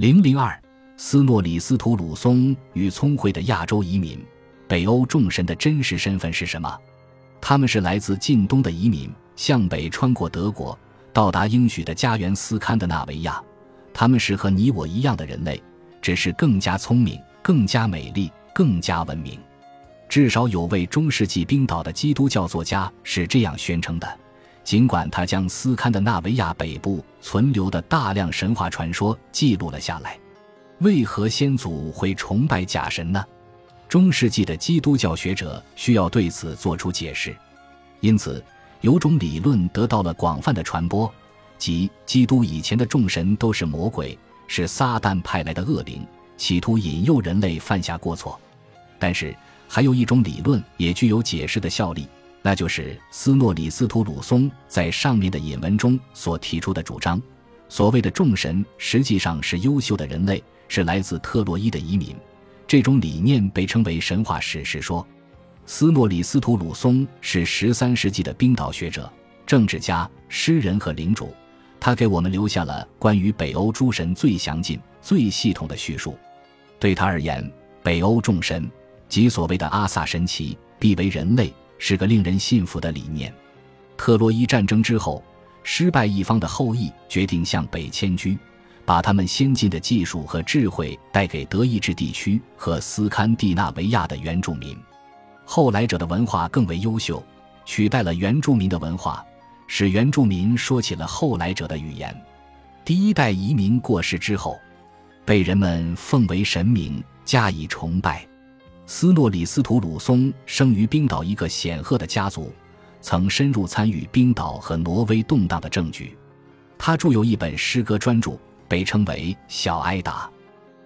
零零二，斯诺里斯图鲁松与聪慧的亚洲移民，北欧众神的真实身份是什么？他们是来自近东的移民，向北穿过德国，到达应许的家园斯堪的纳维亚。他们是和你我一样的人类，只是更加聪明、更加美丽、更加文明。至少有位中世纪冰岛的基督教作家是这样宣称的。尽管他将斯堪的纳维亚北部存留的大量神话传说记录了下来，为何先祖会崇拜假神呢？中世纪的基督教学者需要对此做出解释。因此，有种理论得到了广泛的传播，即基督以前的众神都是魔鬼，是撒旦派来的恶灵，企图引诱人类犯下过错。但是，还有一种理论也具有解释的效力。那就是斯诺里斯图鲁松在上面的引文中所提出的主张：所谓的众神实际上是优秀的人类，是来自特洛伊的移民。这种理念被称为神话史实说。斯诺里斯图鲁松是十三世纪的冰岛学者、政治家、诗人和领主，他给我们留下了关于北欧诸神最详尽、最系统的叙述。对他而言，北欧众神即所谓的阿萨神奇，必为人类。是个令人信服的理念。特洛伊战争之后，失败一方的后裔决定向北迁居，把他们先进的技术和智慧带给德意志地区和斯堪的纳维亚的原住民。后来者的文化更为优秀，取代了原住民的文化，使原住民说起了后来者的语言。第一代移民过世之后，被人们奉为神明，加以崇拜。斯诺里斯图鲁松生于冰岛一个显赫的家族，曾深入参与冰岛和挪威动荡的政局。他著有一本诗歌专著，被称为《小埃达》。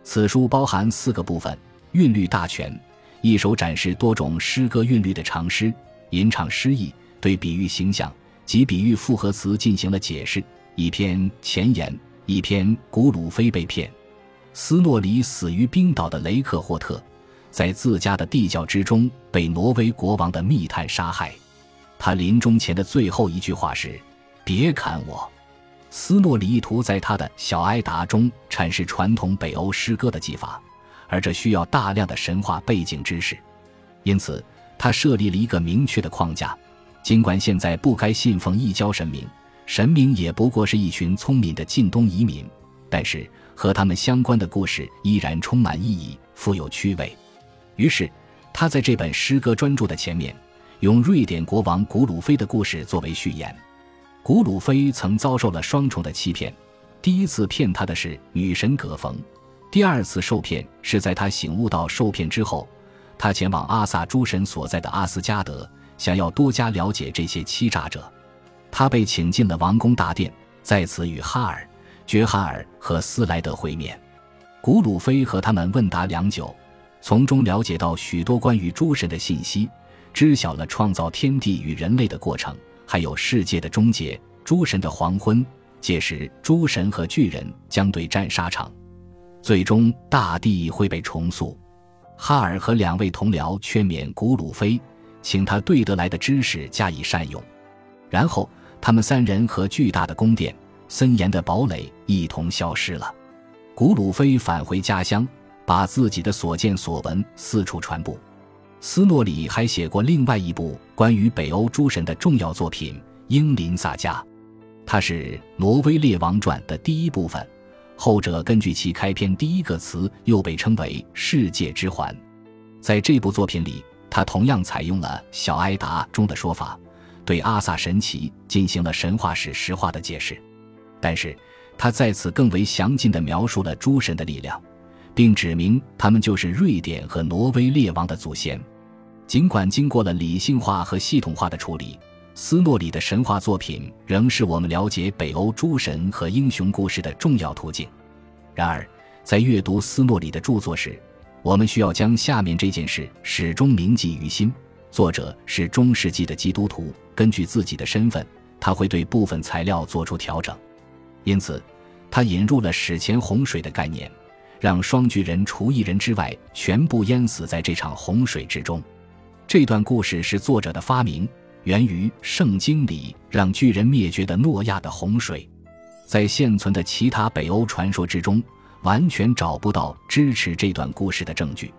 此书包含四个部分：韵律大全，一首展示多种诗歌韵律的长诗；吟唱诗意，对比喻形象及比喻复合词进行了解释；一篇前言，一篇古鲁菲被骗。斯诺里死于冰岛的雷克霍特。在自家的地窖之中被挪威国王的密探杀害，他临终前的最后一句话是：“别砍我。”斯诺里意图在他的小埃达中阐释传统北欧诗歌的技法，而这需要大量的神话背景知识，因此他设立了一个明确的框架：尽管现在不该信奉异教神明，神明也不过是一群聪明的近东移民，但是和他们相关的故事依然充满意义，富有趣味。于是，他在这本诗歌专著的前面，用瑞典国王古鲁菲的故事作为序言。古鲁菲曾遭受了双重的欺骗：第一次骗他的是女神葛冯，第二次受骗是在他醒悟到受骗之后，他前往阿萨诸神所在的阿斯加德，想要多加了解这些欺诈者。他被请进了王宫大殿，在此与哈尔、觉哈尔和斯莱德会面。古鲁菲和他们问答良久。从中了解到许多关于诸神的信息，知晓了创造天地与人类的过程，还有世界的终结、诸神的黄昏。届时，诸神和巨人将对战沙场，最终大地会被重塑。哈尔和两位同僚劝勉古鲁菲，请他对得来的知识加以善用。然后，他们三人和巨大的宫殿、森严的堡垒一同消失了。古鲁菲返回家乡。把自己的所见所闻四处传播。斯诺里还写过另外一部关于北欧诸神的重要作品《英林萨迦》，它是《挪威列王传》的第一部分，后者根据其开篇第一个词又被称为“世界之环”。在这部作品里，他同样采用了《小埃达》中的说法，对阿萨神奇进行了神话史实化的解释，但是他在此更为详尽地描述了诸神的力量。并指明他们就是瑞典和挪威列王的祖先。尽管经过了理性化和系统化的处理，斯诺里的神话作品仍是我们了解北欧诸神和英雄故事的重要途径。然而，在阅读斯诺里的著作时，我们需要将下面这件事始终铭记于心：作者是中世纪的基督徒，根据自己的身份，他会对部分材料做出调整。因此，他引入了史前洪水的概念。让双巨人除一人之外全部淹死在这场洪水之中。这段故事是作者的发明，源于圣经里让巨人灭绝的诺亚的洪水。在现存的其他北欧传说之中，完全找不到支持这段故事的证据。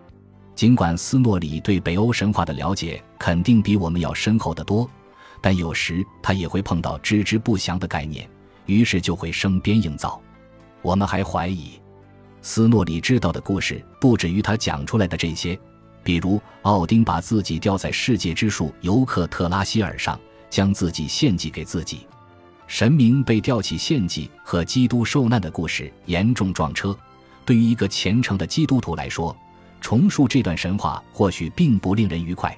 尽管斯诺里对北欧神话的了解肯定比我们要深厚得多，但有时他也会碰到知之不详的概念，于是就会生编硬造。我们还怀疑，斯诺里知道的故事不止于他讲出来的这些，比如奥丁把自己吊在世界之树尤克特拉希尔上，将自己献祭给自己，神明被吊起献祭和基督受难的故事严重撞车。对于一个虔诚的基督徒来说，重述这段神话或许并不令人愉快。